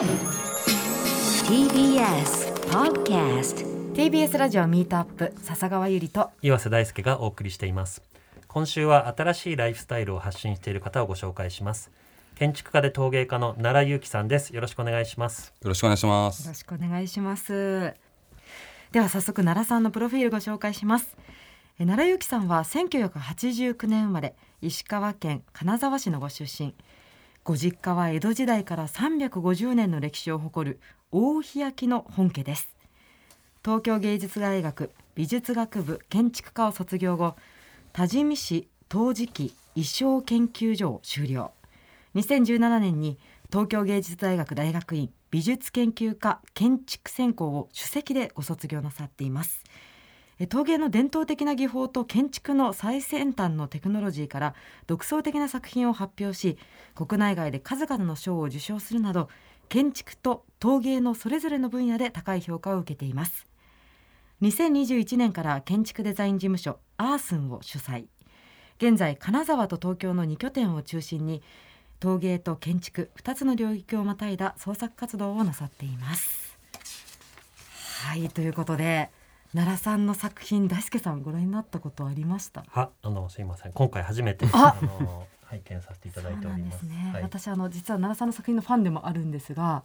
TBS Podcast TBS ラジオミートアップ笹川ゆりと。岩瀬大輔がお送りしています。今週は新しいライフスタイルを発信している方をご紹介します。建築家で陶芸家の奈良祐樹さんです。よろしくお願いします。よろしくお願いしまよすろしくお願いします。では早速奈良さんのプロフィールご紹介します。え奈良ゆきさんは1989年生まれ石川県金沢市のご出身ご実家は江戸時代から350年の歴史を誇る大日焼の本家です。東京芸術大学美術学部建築科を卒業後多治見市陶磁器衣装研究所を修了。2017年に東京芸術大学大学院美術研究科建築専攻を首席でご卒業なさっています。陶芸の伝統的な技法と建築の最先端のテクノロジーから独創的な作品を発表し国内外で数々の賞を受賞するなど建築と陶芸のそれぞれの分野で高い評価を受けています。2021年から建築デザイン事務所アースンを主催。現在金沢と東京の2拠点を中心に陶芸と建築2つの領域をまたいだ創作活動をなさっています。はいということで奈良さんの作品大輔さんご覧になったことありました？ああのすいません。今回初めてああの拝見させていただいております。そうなんですね、はい、私あの実は奈良さんの作品のファンでもあるんですが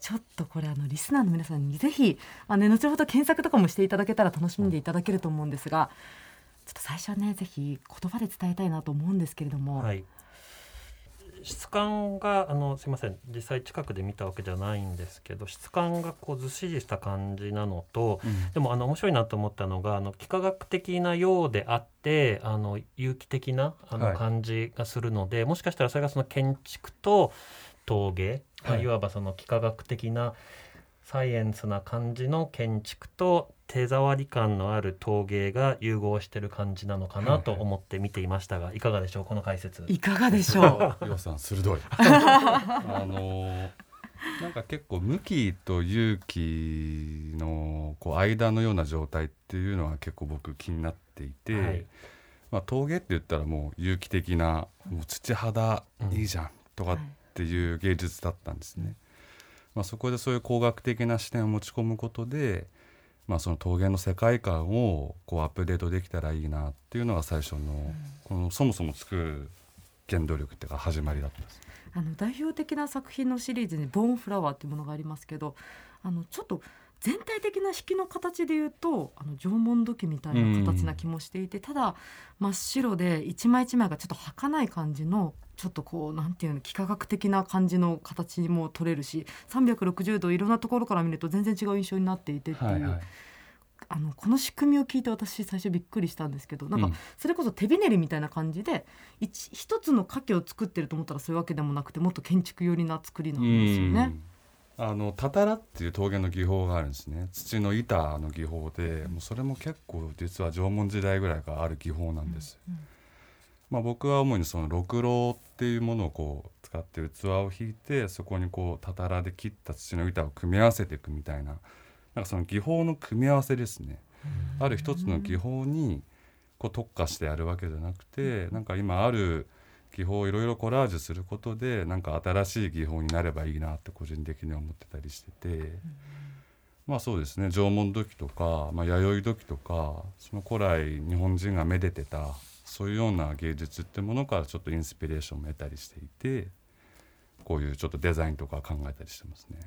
ちょっとこれあのリスナーの皆さんにぜひあの、ね、後ほど検索とかもしていただけたら楽しんでいただけると思うんですが、ちょっと最初はねぜひ言葉で伝えたいなと思うんですけれども、はい質感があのすいません。実際近くで見たわけじゃないんですけど質感がこうずっしりした感じなのと、でもあの面白いなと思ったのがあの幾何学的なようであってあの有機的なあはい。の感じがするので、もしかしたらそれがその建築と陶芸、まあはいいわばその幾何学的なサイエンスな感じの建築と手触り感のある陶芸が融合してる感じなのかなと思って見ていましたが、いかがでしょう？この解説。いかがでしょう？岩さん鋭い。あのなんか結構無機と有機のこう間のような状態っていうのは結構僕気になっていて、はい。まあ、陶芸って言ったらもう有機的なもう土肌うん。いいじゃんとかっていう芸術だったんですね。まあ、そこでそういう工学的な視点を持ち込むことで、まあ、その陶芸の世界観をこうアップデートできたらいいなっていうのが最初のこのそもそも作る原動力っていうか始まりだったんです。あの代表的な作品のシリーズに「ボーンフラワー」っていうものがありますけどあのちょっと全体的な引きの形でいうとあの縄文土器みたいな形な気もしていて、ただ真っ白で一枚一枚がちょっと儚い感じのちょっとこうなんていうの幾何学的な感じの形にも取れるし360度いろんなところから見ると全然違う印象になっていてっていう、はいはい。あのこの仕組みを聞いて私最初びっくりしたんですけどなんかうん。それこそ手びねりみたいな感じで一一つの家家を作ってると思ったらそういうわけでもなくてもっと建築寄りな作りなんですよね。あのたたらっていう陶芸の技法があるんですね。土の板の技法でもうそれも結構実は縄文時代ぐらいからある技法なんです、うんまあ、僕は主にそのろろっていうものをこう使って器を引いてそこにこうたたらで切った土の板を組み合わせていくみたいななんかその技法の組み合わせですね、ある一つの技法にこう特化してやるわけじゃなくてなんか今ある技法をいろいろコラージュすることでなんか新しい技法になればいいなって個人的には思ってたりしてて、まあそうですね。縄文土器とか、まあ、弥生土器とかその古来日本人がめでてたそういうような芸術ってものからちょっとインスピレーションを得たりしていてこういうちょっとデザインとか考えたりしてますね。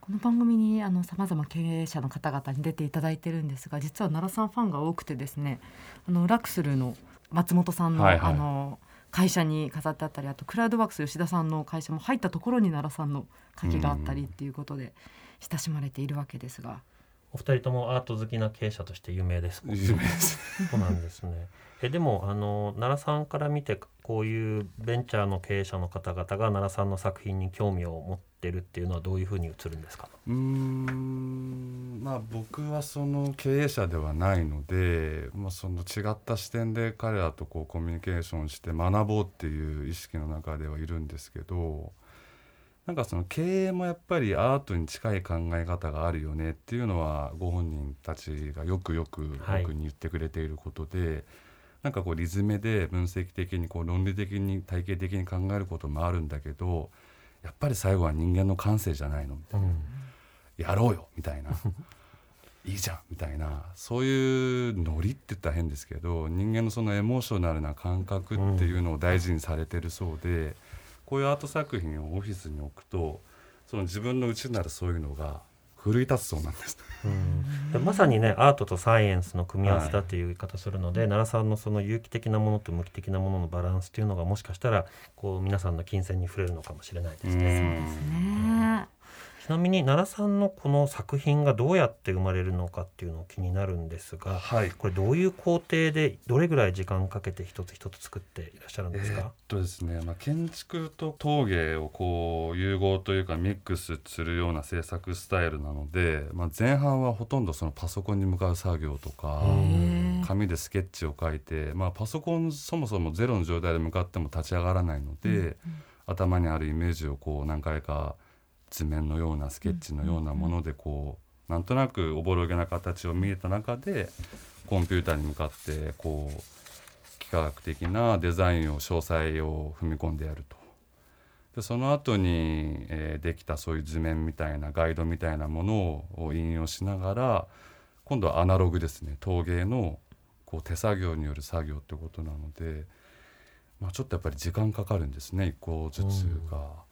この番組にあの様々経営者の方々に出ていただいてるんですが実は奈良さんファンが多くてですねあのラクスルの松本さんの,、はいはいあの会社に飾ってあったりあとクラウドワークス吉田さんの会社も入ったところに奈良さんの鍵があったりっていうことで親しまれているわけですが。お二人ともアート好きな経営者として有名です有名ですそうなんですね。えでもあの奈良さんから見てこういうベンチャーの経営者の方々が奈良さんの作品に興味を持ってるっていうのはどういうふうに映るんですか？うーんまあ僕はその経営者ではないので、まあ、その違った視点で彼らとこうコミュニケーションして学ぼうっていう意識の中ではいるんですけどなんかその経営もやっぱりアートに近い考え方があるよねっていうのはご本人たちがよくよくはい。僕に言ってくれていることで、なんかこうリズムで分析的にこう論理的に体系的に考えることもあるんだけどやっぱり最後は人間の感性じゃないのみたいな、やろうよみたいな。いいじゃんみたいな。そういうノリって言ったら変ですけど人間のそのエモーショナルな感覚っていうのを大事にされてるそうで、こういうアート作品をオフィスに置くとその自分の内なるそういうのが奮い立つそうなんです。うん、まさにねアートとサイエンスの組み合わせだっていう言い方するので、はい、奈良さんのその有機的なものと無機的なもののバランスっていうのがもしかしたらこう皆さんの金銭に触れるのかもしれないですね。そうですねちなみに奈良さんのこの作品がどうやって生まれるのかっていうの気になるんですが、はい、これどういう工程でどれぐらい時間かけて一つ一つ作っていらっしゃるんですか、えー、っとですね、まあ、建築と陶芸をこう融合というかミックスするような制作スタイルなので、まあ、前半はほとんどそのパソコンに向かう作業とか紙でスケッチを書いて、まあ、パソコンそもそもゼロの状態で向かっても立ち上がらないので、うんうん、頭にあるイメージをこう何回か図面のようなスケッチのようなものでこうなんとなくおぼろげな形を見えた中でコンピューターに向かってこう幾何学的なデザインを詳細を踏み込んでやると。でその後に、えー、できたそういう図面みたいなガイドみたいなものを引用しながら今度はアナログですね陶芸のこう手作業による作業ってことなので、まあ、ちょっとやっぱり時間かかるんですね一個ずつが。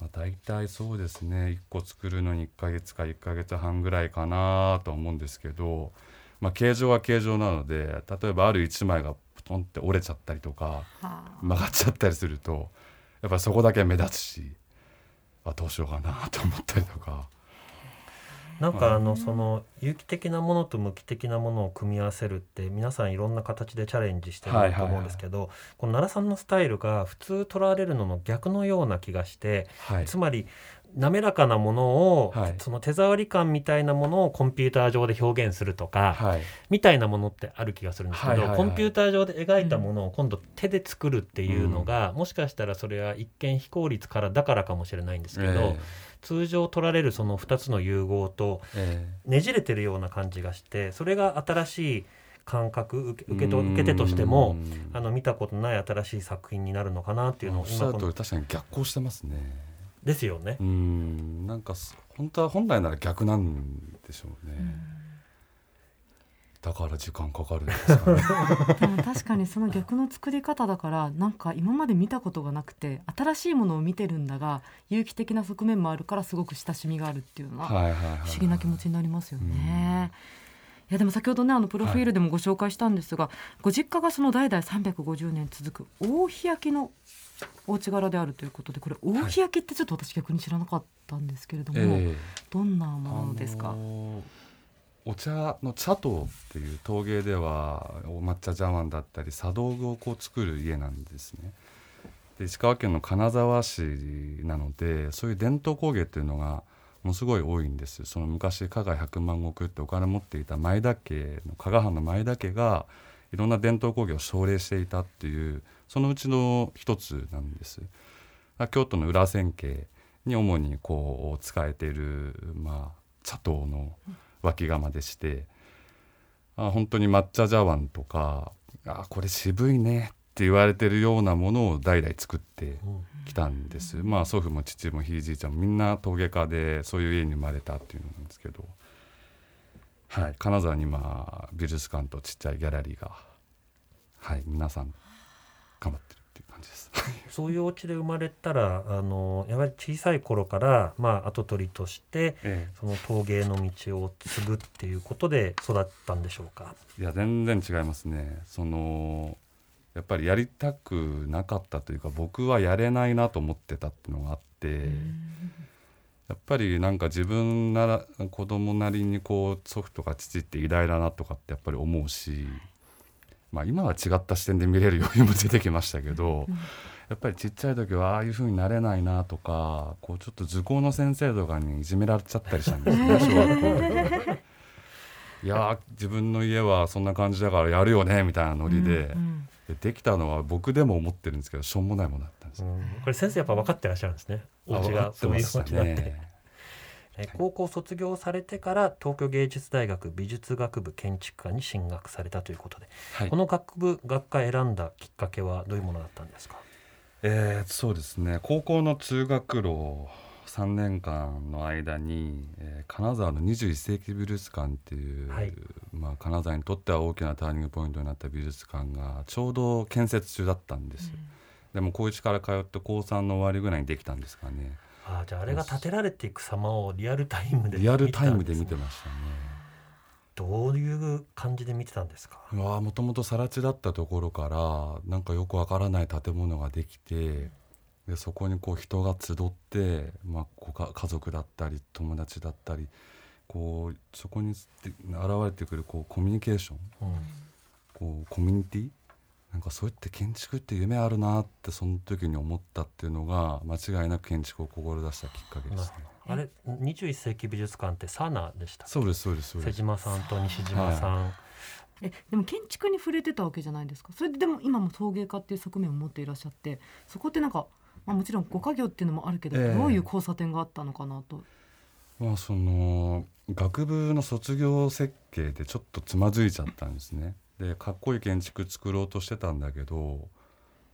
まあ、大体そうですね1個作るのに1ヶ月か1ヶ月半ぐらいかなと思うんですけど、まあ、形状は形状なので例えばある1枚がポトンって折れちゃったりとか曲がっちゃったりするとやっぱりそこだけ目立つしあどうしようかなと思ったりとか。なんかあのその有機的なものと無機的なものを組み合わせるって皆さんいろんな形でチャレンジしてると思うんですけど、この奈良さんのスタイルが普通捉られるのの逆のような気がして、はい、つまり滑らかなものを、はい、その手触り感みたいなものをコンピューター上で表現するとか、はい、みたいなものってある気がするんですけど、はいはいはい、コンピューター上で描いたものを今度手で作るっていうのが、うん、もしかしたらそれは一見非効率からだからかもしれないんですけど。えー通常取られるその2つの融合とねじれてるような感じがしてそれが新しい感覚受け受けと受け手としてもあの見たことない新しい作品になるのかなっていうのを今確かに逆行してますね。ですよね。うんなんか本当は本来なら逆なんでしょうね。だから時間かかるんですか、ね、でも確かにその逆の作り方だからなんか今まで見たことがなくて新しいものを見てるんだが有機的な側面もあるからすごく親しみがあるっていうのは不思議な気持ちになりますよね。いやでも先ほどねあのプロフィールでもご紹介したんですが、はい、ご実家がその代々350年続く大日焼きのお家柄であるということでこれ大日焼きってちょっと私逆に知らなかったんですけれども、はいえ。ー、どんなものですか、あのーお茶の茶道っていう陶芸ではお抹茶茶碗だったり茶道具をこう作る家なんですね。で石川県の金沢市なのでそういう伝統工芸っていうのがものすごい多いんですその昔加賀百万石ってお金持っていた前田家の加賀藩の前田家がいろんな伝統工芸を奨励していたっていうそのうちの一つなんです。京都の裏千家に主にこう使えている、まあ、茶道の、うん脇釜でしてあ本当に抹茶茶碗とかあこれ渋いねって言われてるようなものを代々作ってきたんです、うん、まあ祖父も父もひいじいちゃんもみんな陶芸家でそういう家に生まれたっていうのなんですけど、はい、金沢に今美術館とちっちゃいギャラリーが、はい、皆さん頑張ってるっていう感じです。そういうお家で生まれたらあのやはり小さい頃から、まあ、跡取りとして、ええ、その陶芸の道を継ぐっていうことで育ったんでしょうか？いや全然違いますね。そのやっぱりやりたくなかったというか僕はやれないなと思ってたっていうのがあってやっぱりなんか自分なら子供なりにこう祖父とか父って偉大だなとかってやっぱり思うし、まあ、今は違った視点で見れる余裕も出てきましたけど、やっぱりちっちゃい時はああいうふうになれないなとかこうちょっと図工の先生とかにいじめられちゃったりしたんですね 小学校。で。いや自分の家はそんな感じだからやるよねみたいなノリで、うんうん、できたのは僕でも思ってるんですけどしょうもないものだったんです、うん、これ先生やっぱ分かってらっしゃるんですね。お家がそういうお家だって。高校卒業されてから東京芸術大学美術学部建築科に進学されたということで、はい、この学部学科選んだきっかけはどういうものだったんですか？えー、そうですね。高校の通学路3年間の間に、えー、金沢の21世紀美術館っていう、はい。まあ、金沢にとっては大きなターニングポイントになった美術館がちょうど建設中だったんです、でも高1から通って高3の終わりぐらいにできたんですかね。あじゃああれが建てられていく様をリアルタイムでリアルタイムで見見てましたね。どういう感じで見てたんですか？うわもともと更地だったところからなんかよくわからない建物ができてでそこにこう人が集って、まあ、ごか家族だったり友達だったりこうそこに現れてくるこうコミュニケーション。うん。こうコミュニティ？なんかそうやって建築って夢あるなってその時に思ったっていうのが間違いなく建築を志したきっかけですね。あれ21世紀美術館ってサナでしたそうですそうですそう瀬です。島さんと西島さん、えでも建築に触れてたわけじゃないですか。それででも今も陶芸家っていう側面を持っていらっしゃってそこってなんか、まあ、もちろんご家業っていうのもあるけど、ええどういう交差点があったのかなと。まあその学部の卒業設計でちょっとつまずいちゃったんですね。でかっこいい建築作ろうとしてたんだけど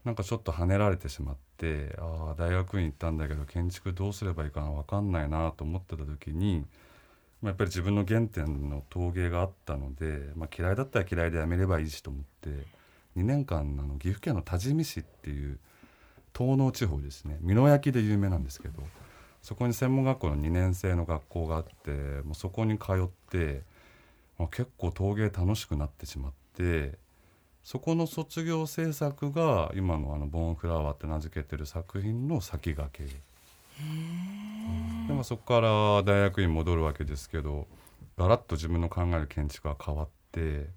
なんかちょっと跳ねられてしまってああ大学院行ったんだけど建築どうすればいいかな分かんないなと思ってた時に、まあ、やっぱり自分の原点の陶芸があったので、まあ、嫌いだったら嫌いでやめればいいしと思って2年間あの岐阜県の多治見市っていう東農地方ですね。美濃焼で有名なんですけどそこに専門学校の2年生の学校があってもうそこに通って、まあ、結構陶芸楽しくなってしまってそこの卒業制作が今のあの「ボーンフラワー」って名付けてる作品の先駆け。でもそこから大学院戻るわけですけどガラッと自分の考える建築が変わって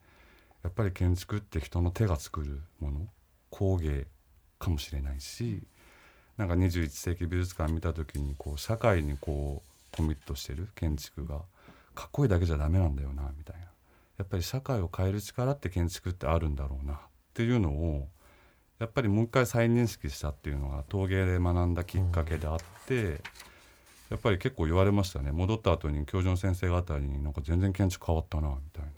やっぱり建築って人の手が作るもの工芸かもしれないしなんか21世紀美術館見た時にこう社会にこうコミットしてる建築がかっこいいだけじゃダメなんだよなみたいな。やっぱり社会を変える力って建築ってあるんだろうなっていうのをやっぱりもう一回再認識したっていうのが陶芸で学んだきっかけであって、やっぱり結構言われましたね。戻った後に教授の先生方になんか全然建築変わったなみたいな。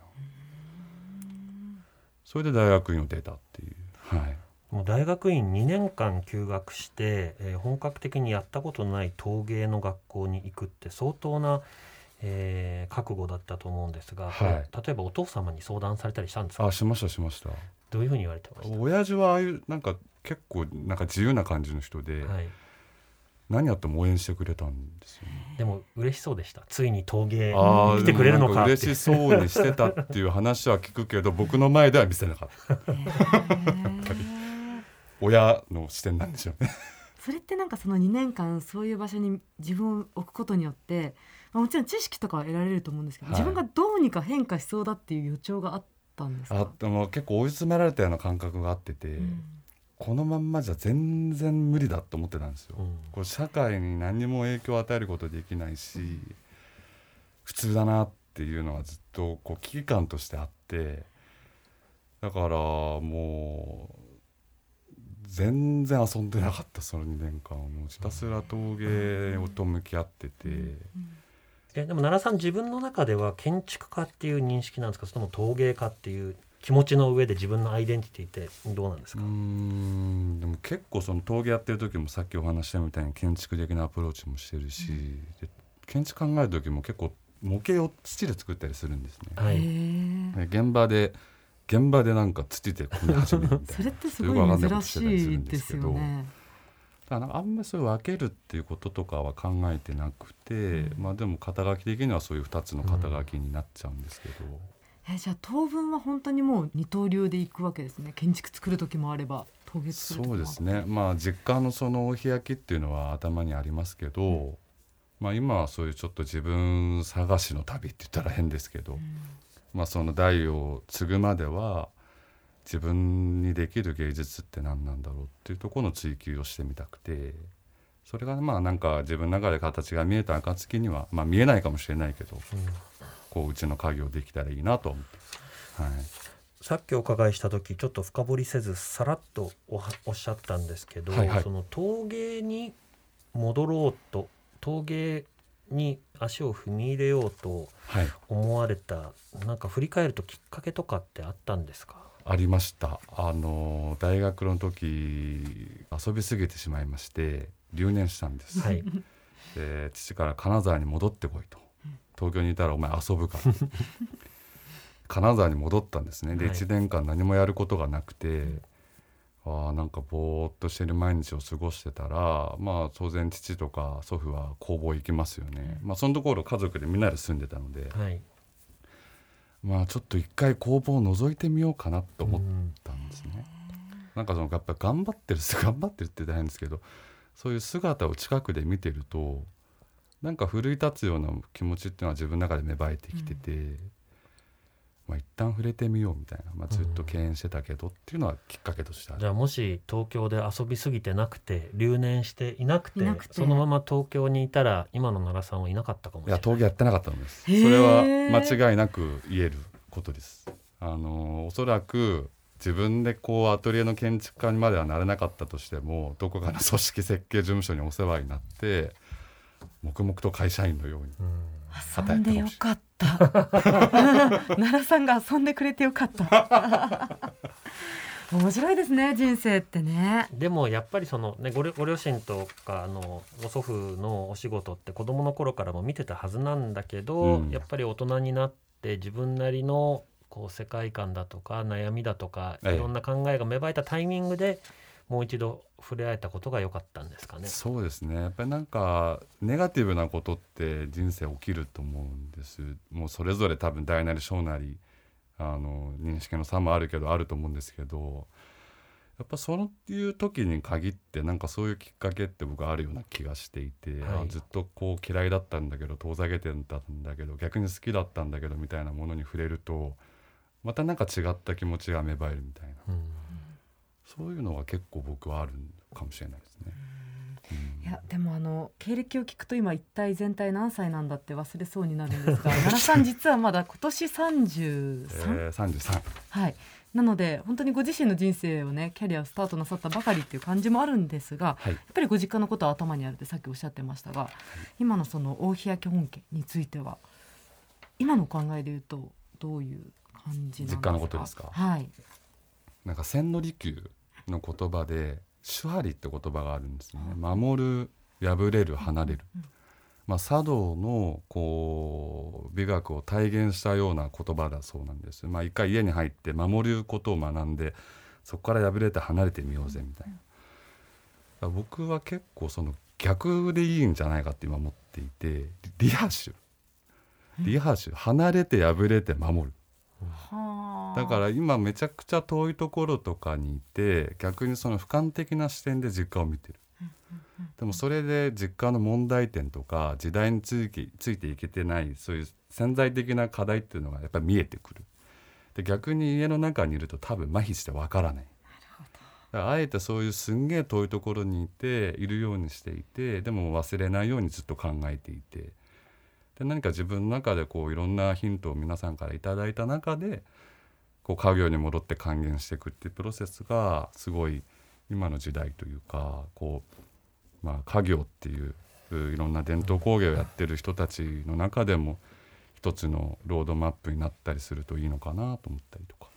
それで大学院を出たっていう。はい。もう大学院2年間休学して、えー本格的にやったことのない陶芸の学校に行くって相当な、えー覚悟だったと思うんですが、はい。例えばお父様に相談されたりしたんですか？あしましたしました。どういうふうに言われてまし親父はああいうなんか結構なんか自由な感じの人で、た、はい、何やっても応援してくれたんですよね。でも嬉しそうでした。ついに陶芸来てくれるのかって。嬉しそうにしてたっていう話は聞くけど僕の前では見せなかった 親の視点なんでしょうね。それってなんかその2年間そういう場所に自分を置くことによって、まあ、もちろん知識とかは得られると思うんですけど、はい。自分がどうにか変化しそうだっていう予兆があったんですか？あでも結構追い詰められたような感覚があってて、うん。このまんまじゃ全然無理だと思ってたんですよ、うん。こう社会に何にも影響を与えることできないし普通だなっていうのはずっとこう危機感としてあってだからもう全然遊んでなかったその2年間。もうひたすら陶芸と向き合ってて、えでも奈良さん自分の中では建築家っていう認識なんですか？それとも陶芸家っていう気持ちの上で自分のアイデンティティってどうなんですか、ん。でも結構その陶芸やってる時もさっきお話ししたみたいに建築的なアプローチもしてるし、で建築考える時も結構模型を土で作ったりするんですね。はい、現場で現場でなんか土で組み始めるみたいな。それってすごい珍しいですよね。だからあんまりそういう分けるっていうこととかは考えてなくて、まあでも肩書き的にはそういう2つの肩書きになっちゃうんですけど、えじゃあ当分は本当にもう二刀流でいくわけですね。建築作る時もあれば陶芸作る時もそうですね。まあ実家のそのお開きっていうのは頭にありますけど、まあ今はそういうちょっと自分探しの旅って言ったら変ですけど、まあその代を継ぐまでは自分にできる芸術って何なんだろうっていうところの追求をしてみたくてそれがまあなんか自分の中で形が見えた暁にはまあ見えないかもしれないけどこううちの家業できたらいいなと思って。はいさっきお伺いした時ちょっと深掘りせずさらっとおはおっしゃったんですけど、はいはいその陶芸に戻ろうと陶芸に足を踏み入れようとはい。思われたなんか振り返るときっかけとかってあったんですか？ありました。あの大学の時遊びすぎてしまいまして留年したんです、はい。で父から金沢に戻ってこいと。東京にいたらお前遊ぶから。金沢に戻ったんですね。ではい。1年間何もやることがなくて、あーなんかぼーっとしてる毎日を過ごしてたらまあ当然父とか祖父は工房行きますよね、まあそのところ家族でみんなで住んでたので、はい。まあちょっと一回工房を覗いてみようかなと思っうんたんですね。なんかそのやっぱ頑張ってる 頑張ってるって大変ですけどそういう姿を近くで見てるとなんか奮い立つような気持ちっていうのは自分の中で芽生えてきてて、まあ一旦触れてみようみたいな、まあ、ずっと敬遠してたけどっていうのはきっかけとしてある。じゃあもし東京で遊びすぎてなくて留年していなくていなくて。そのまま東京にいたら今の奈良さんはいなかったかもしいれない。や陶芸やってなかったんです。それは間違いなく言えることです。あのおそらく自分でこうアトリエの建築家にまではなれなかったとしてもどこかの組織設計事務所にお世話になって黙々と会社員のようにうん。遊んでよかった。奈良さんが遊んでくれてよかった。面白いですね人生ってね。でもやっぱりその、ね、ご両ご両親とかあのご祖父のお仕事って子供の頃からも見てたはずなんだけど、うん。やっぱり大人になって自分なりのこう世界観だとか悩みだとかいえ。えろんな考えが芽生えたタイミングでもう一度触れ合えたことが良かったんですかね。そうですね。やっぱりなんかネガティブなことって人生起きると思うんです。もうそれぞれ多分大なり小なりあの認識の差もあるけどあると思うんですけどやっぱそういう時に限ってなんかそういうきっかけって僕はあるような気がしていて、はい。あずっとこう嫌いだったんだけど遠ざけてたんだけど逆に好きだったんだけどみたいなものに触れるとまたなんか違った気持ちが芽生えるみたいな。うんそういうのは結構僕はあるかもしれないですね。うん。いやでもあの経歴を聞くと今一体全体何歳なんだって忘れそうになるんですが 奈良さん実はまだ今年33、えー、33はい。なので本当にご自身の人生をねキャリアをスタートなさったばかりっていう感じもあるんですがはい。やっぱりご実家のことは頭にあるってさっきおっしゃってましたが今のその大日焼本家については今の考えで言うとどういう感じなんですか？実家のことですか？はい。なんか千利休の言葉で「手張り」って言葉があるんですよね。守る破れる離れる。まあ、茶道のこう美学を体現したような言葉だそうなんです。まあ、一回家に入って守ることを学んでそこから破れて離れてみようぜみたいな。僕は結構その逆でいいんじゃないかって今思っていてリリハーシュリハーシュ離れて破れて守る。はあだから今めちゃくちゃ遠いところとかにいて逆にその俯瞰的な視点で実家を見てる。でもそれで実家の問題点とか時代についてついていけてないそういう潜在的な課題っていうのがやっぱり見えてくる。で逆に家の中にいると多分麻痺してわからない。あえてそういうすんげえ遠いところにいているようにしていてでも忘れないようにずっと考えていてで何か自分の中でこういろんなヒントを皆さんからいただいた中でこう家業に戻って還元していくっていうプロセスがすごい今の時代というかこう、まあ、家業っていういろんな伝統工芸をやってる人たちの中でも一つのロードマップになったりするといいのかなと思ったりとか。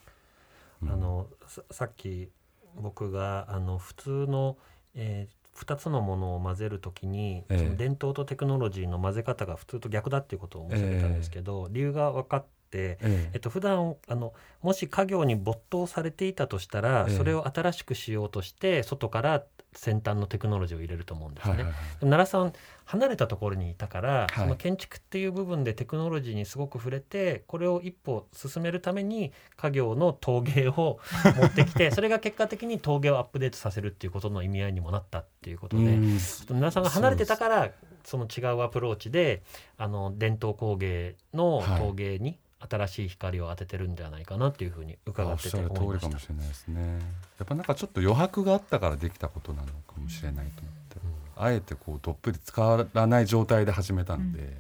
うんあのささっき僕があの普通の、え2つのものを混ぜるときに、ええその伝統とテクノロジーの混ぜ方が普通と逆だっていうことを申し上げたんですけど、理由が分かって、ええ。えっと普段あのもし家業に没頭されていたとしたら、ええ。それを新しくしようとして外から先端のテクノロジーを入れると思うんですね。はいはいはい。奈良さん離れたところにいたから、い。その建築っていう部分でテクノロジーにすごく触れてこれを一歩進めるために家業の陶芸を持ってきて それが結果的に陶芸をアップデートさせるっていうことの意味合いにもなったっていうことで、うん。皆さんが離れてたからその違うアプローチであの伝統工芸のはい。陶芸に新しい光を当ててるんじゃないかなっていうふうに伺おっててっしゃる通思いましたりかもし。れないですね。やっぱなんかちょっと余白があったからできたことなのかもしれないと思って、あえてこうどっぷり使わない状態で始めたんで、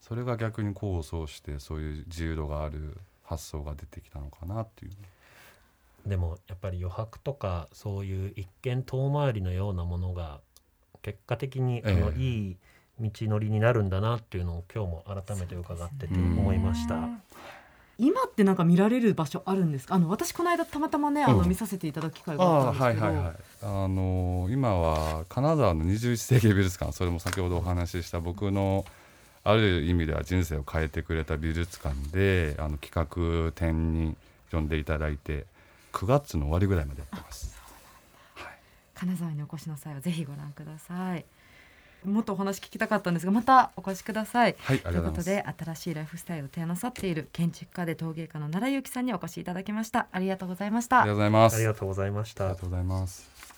それが逆に功を奏してそういう自由度がある発想が出てきたのかなっていう。でもやっぱり余白とかそういう一見遠回りのようなものが結果的にあの、ええ。いい道のりになるんだなっていうのを今日も改めて伺ってて思いました。今ってなんか見られる場所あるんですか？あの私この間たまたまねあのうん見させていただく機会がああったんですけど、あはいはいはい。あのー今は金沢の21世紀美術館それも先ほどお話しした僕のある意味では人生を変えてくれた美術館であの企画展に呼んでいただいて9月の終わりぐらいまでやってます。金沢にお越しの際はぜひご覧くださいもっとお話聞きたかったんですがまたお越しくださいはい、ということ。で新しいライフスタイルを提案なさっている建築家で陶芸家の奈良由紀さんにお越しいただきましたありがとうございましたありがとうございます。ありがとうございましたありがとうございます。